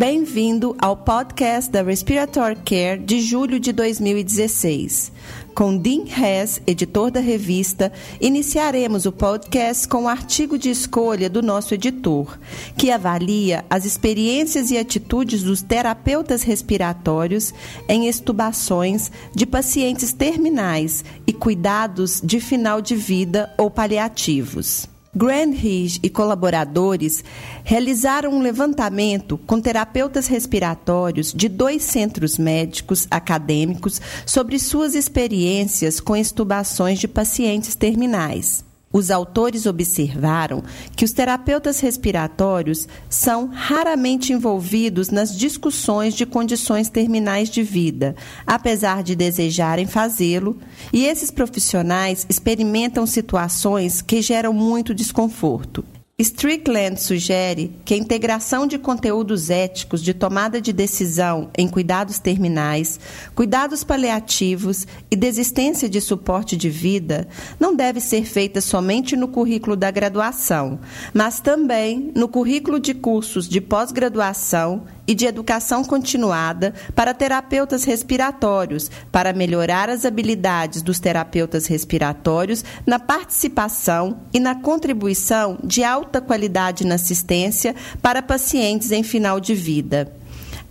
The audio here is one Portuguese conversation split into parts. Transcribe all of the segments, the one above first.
Bem-vindo ao podcast da Respiratory Care de julho de 2016. Com Dean Hess, editor da revista, iniciaremos o podcast com o um artigo de escolha do nosso editor, que avalia as experiências e atitudes dos terapeutas respiratórios em estubações de pacientes terminais e cuidados de final de vida ou paliativos. Grand Ridge e colaboradores realizaram um levantamento com terapeutas respiratórios de dois centros médicos acadêmicos sobre suas experiências com extubações de pacientes terminais. Os autores observaram que os terapeutas respiratórios são raramente envolvidos nas discussões de condições terminais de vida, apesar de desejarem fazê-lo, e esses profissionais experimentam situações que geram muito desconforto. Strickland sugere que a integração de conteúdos éticos de tomada de decisão em cuidados terminais, cuidados paliativos e desistência de suporte de vida não deve ser feita somente no currículo da graduação, mas também no currículo de cursos de pós-graduação e de educação continuada para terapeutas respiratórios, para melhorar as habilidades dos terapeutas respiratórios na participação e na contribuição de alta qualidade na assistência para pacientes em final de vida.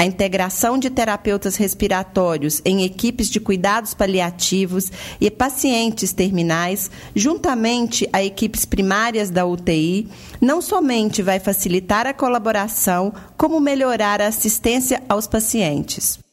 A integração de terapeutas respiratórios em equipes de cuidados paliativos e pacientes terminais, juntamente a equipes primárias da UTI, não somente vai facilitar a colaboração, como melhorar a assistência aos pacientes.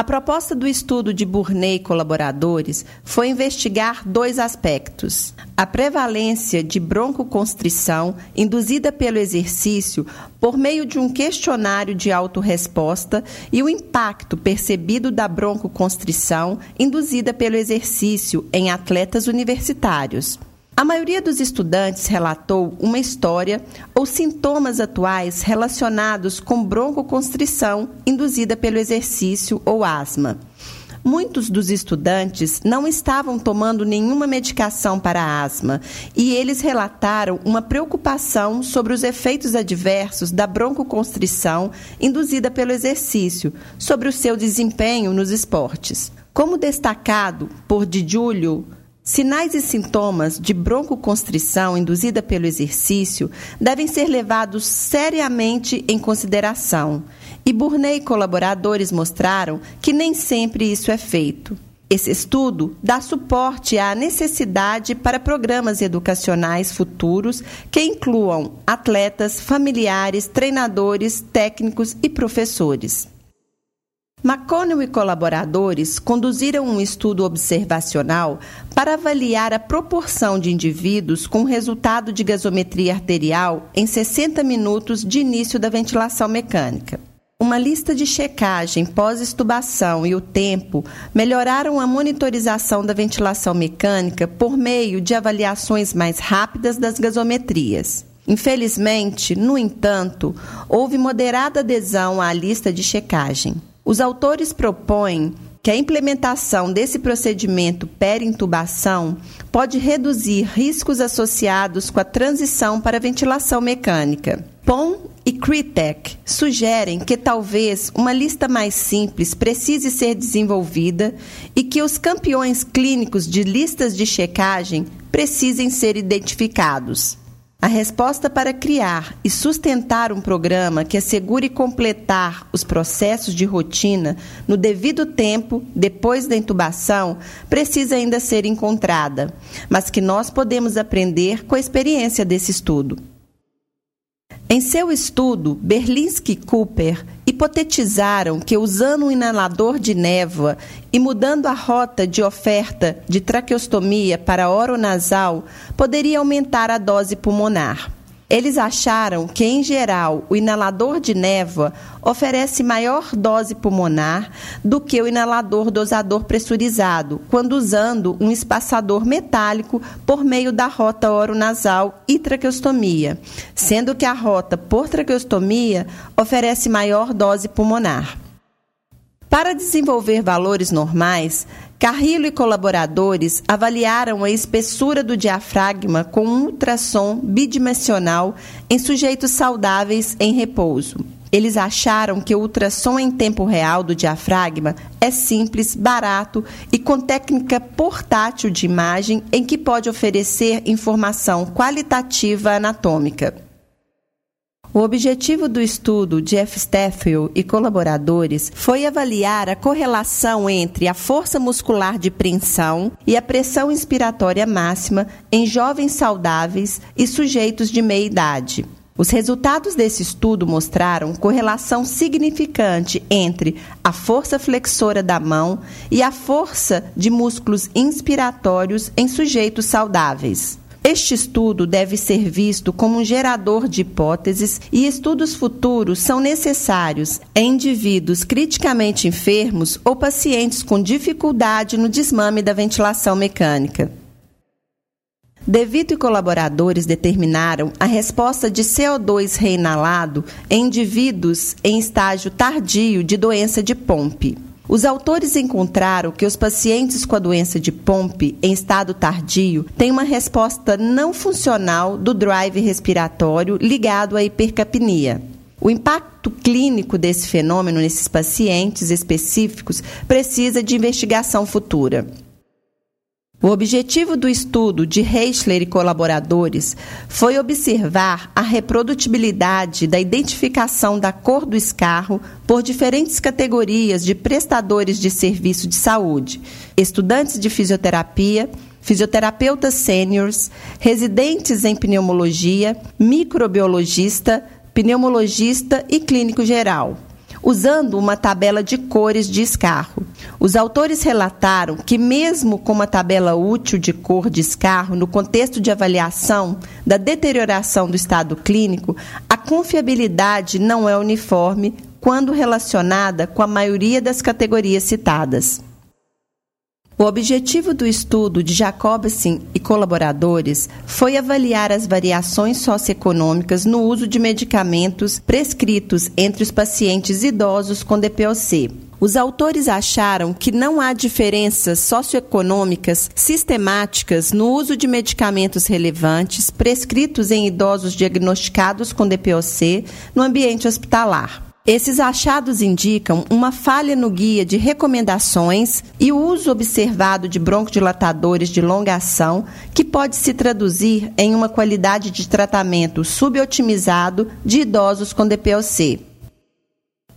A proposta do estudo de Burney e colaboradores foi investigar dois aspectos: a prevalência de broncoconstrição induzida pelo exercício por meio de um questionário de autorresposta e o impacto percebido da broncoconstrição induzida pelo exercício em atletas universitários. A maioria dos estudantes relatou uma história ou sintomas atuais relacionados com broncoconstrição induzida pelo exercício ou asma. Muitos dos estudantes não estavam tomando nenhuma medicação para asma e eles relataram uma preocupação sobre os efeitos adversos da broncoconstrição induzida pelo exercício sobre o seu desempenho nos esportes. Como destacado por Di Sinais e sintomas de broncoconstrição induzida pelo exercício devem ser levados seriamente em consideração. E Burney e colaboradores mostraram que nem sempre isso é feito. Esse estudo dá suporte à necessidade para programas educacionais futuros que incluam atletas, familiares, treinadores, técnicos e professores. McConnell e colaboradores conduziram um estudo observacional para avaliar a proporção de indivíduos com resultado de gasometria arterial em 60 minutos de início da ventilação mecânica. Uma lista de checagem pós-estubação e o tempo melhoraram a monitorização da ventilação mecânica por meio de avaliações mais rápidas das gasometrias. Infelizmente, no entanto, houve moderada adesão à lista de checagem. Os autores propõem que a implementação desse procedimento perintubação pode reduzir riscos associados com a transição para a ventilação mecânica. POM e CRITEC sugerem que talvez uma lista mais simples precise ser desenvolvida e que os campeões clínicos de listas de checagem precisem ser identificados. A resposta para criar e sustentar um programa que assegure completar os processos de rotina no devido tempo depois da intubação precisa ainda ser encontrada, mas que nós podemos aprender com a experiência desse estudo. Em seu estudo, Berlinski e Cooper hipotetizaram que usando um inalador de névoa e mudando a rota de oferta de traqueostomia para oronasal poderia aumentar a dose pulmonar. Eles acharam que, em geral, o inalador de névoa oferece maior dose pulmonar do que o inalador dosador pressurizado, quando usando um espaçador metálico por meio da rota oronasal e traqueostomia, sendo que a rota por traqueostomia oferece maior dose pulmonar. Para desenvolver valores normais, Carrillo e colaboradores avaliaram a espessura do diafragma com um ultrassom bidimensional em sujeitos saudáveis em repouso. Eles acharam que o ultrassom em tempo real do diafragma é simples, barato e com técnica portátil de imagem em que pode oferecer informação qualitativa anatômica. O objetivo do estudo de F. Steffiel e colaboradores foi avaliar a correlação entre a força muscular de preensão e a pressão inspiratória máxima em jovens saudáveis e sujeitos de meia idade. Os resultados desse estudo mostraram correlação significante entre a força flexora da mão e a força de músculos inspiratórios em sujeitos saudáveis. Este estudo deve ser visto como um gerador de hipóteses e estudos futuros são necessários em indivíduos criticamente enfermos ou pacientes com dificuldade no desmame da ventilação mecânica. Devito e colaboradores determinaram a resposta de CO2 reinalado em indivíduos em estágio tardio de doença de Pompe. Os autores encontraram que os pacientes com a doença de Pompe em estado tardio têm uma resposta não funcional do drive respiratório ligado à hipercapnia. O impacto clínico desse fenômeno nesses pacientes específicos precisa de investigação futura. O objetivo do estudo de Reichler e colaboradores foi observar a reprodutibilidade da identificação da cor do escarro por diferentes categorias de prestadores de serviço de saúde, estudantes de fisioterapia, fisioterapeutas sêniores, residentes em pneumologia, microbiologista, pneumologista e clínico geral usando uma tabela de cores de escarro. Os autores relataram que, mesmo com uma tabela útil de cor de escarro no contexto de avaliação da deterioração do estado clínico, a confiabilidade não é uniforme quando relacionada com a maioria das categorias citadas. O objetivo do estudo de Jacobson e colaboradores foi avaliar as variações socioeconômicas no uso de medicamentos prescritos entre os pacientes idosos com DPOC. Os autores acharam que não há diferenças socioeconômicas sistemáticas no uso de medicamentos relevantes prescritos em idosos diagnosticados com DPOC no ambiente hospitalar. Esses achados indicam uma falha no guia de recomendações e o uso observado de broncodilatadores de longa ação, que pode se traduzir em uma qualidade de tratamento subotimizado de idosos com DPOC.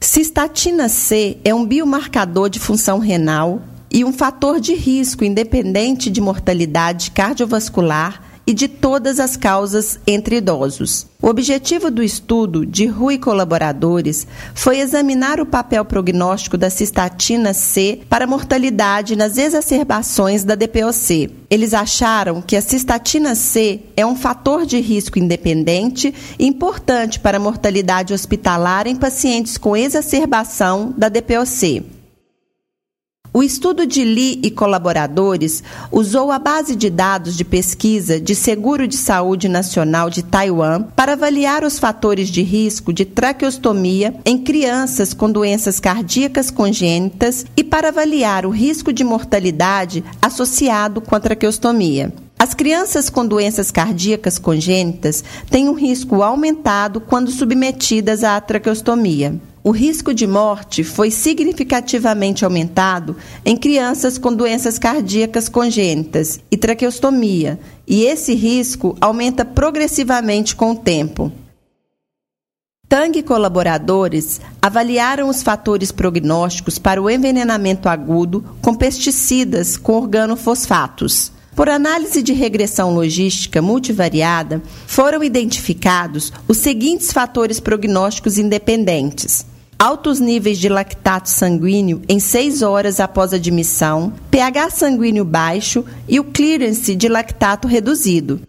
Cistatina C é um biomarcador de função renal e um fator de risco independente de mortalidade cardiovascular e de todas as causas entre idosos. O objetivo do estudo de Rui colaboradores foi examinar o papel prognóstico da cistatina C para mortalidade nas exacerbações da DPOC. Eles acharam que a cistatina C é um fator de risco independente importante para a mortalidade hospitalar em pacientes com exacerbação da DPOC. O estudo de Lee e colaboradores usou a base de dados de pesquisa de Seguro de Saúde Nacional de Taiwan para avaliar os fatores de risco de traqueostomia em crianças com doenças cardíacas congênitas e para avaliar o risco de mortalidade associado com a traqueostomia. As crianças com doenças cardíacas congênitas têm um risco aumentado quando submetidas à traqueostomia o risco de morte foi significativamente aumentado em crianças com doenças cardíacas congênitas e traqueostomia, e esse risco aumenta progressivamente com o tempo. Tang e colaboradores avaliaram os fatores prognósticos para o envenenamento agudo com pesticidas com organofosfatos. Por análise de regressão logística multivariada, foram identificados os seguintes fatores prognósticos independentes: altos níveis de lactato sanguíneo em 6 horas após admissão, pH sanguíneo baixo e o clearance de lactato reduzido.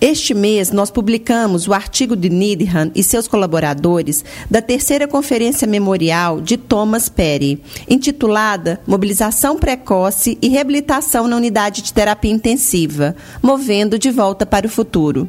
Este mês, nós publicamos o artigo de Needham e seus colaboradores da terceira Conferência Memorial de Thomas Perry, intitulada Mobilização Precoce e Reabilitação na Unidade de Terapia Intensiva Movendo de Volta para o Futuro.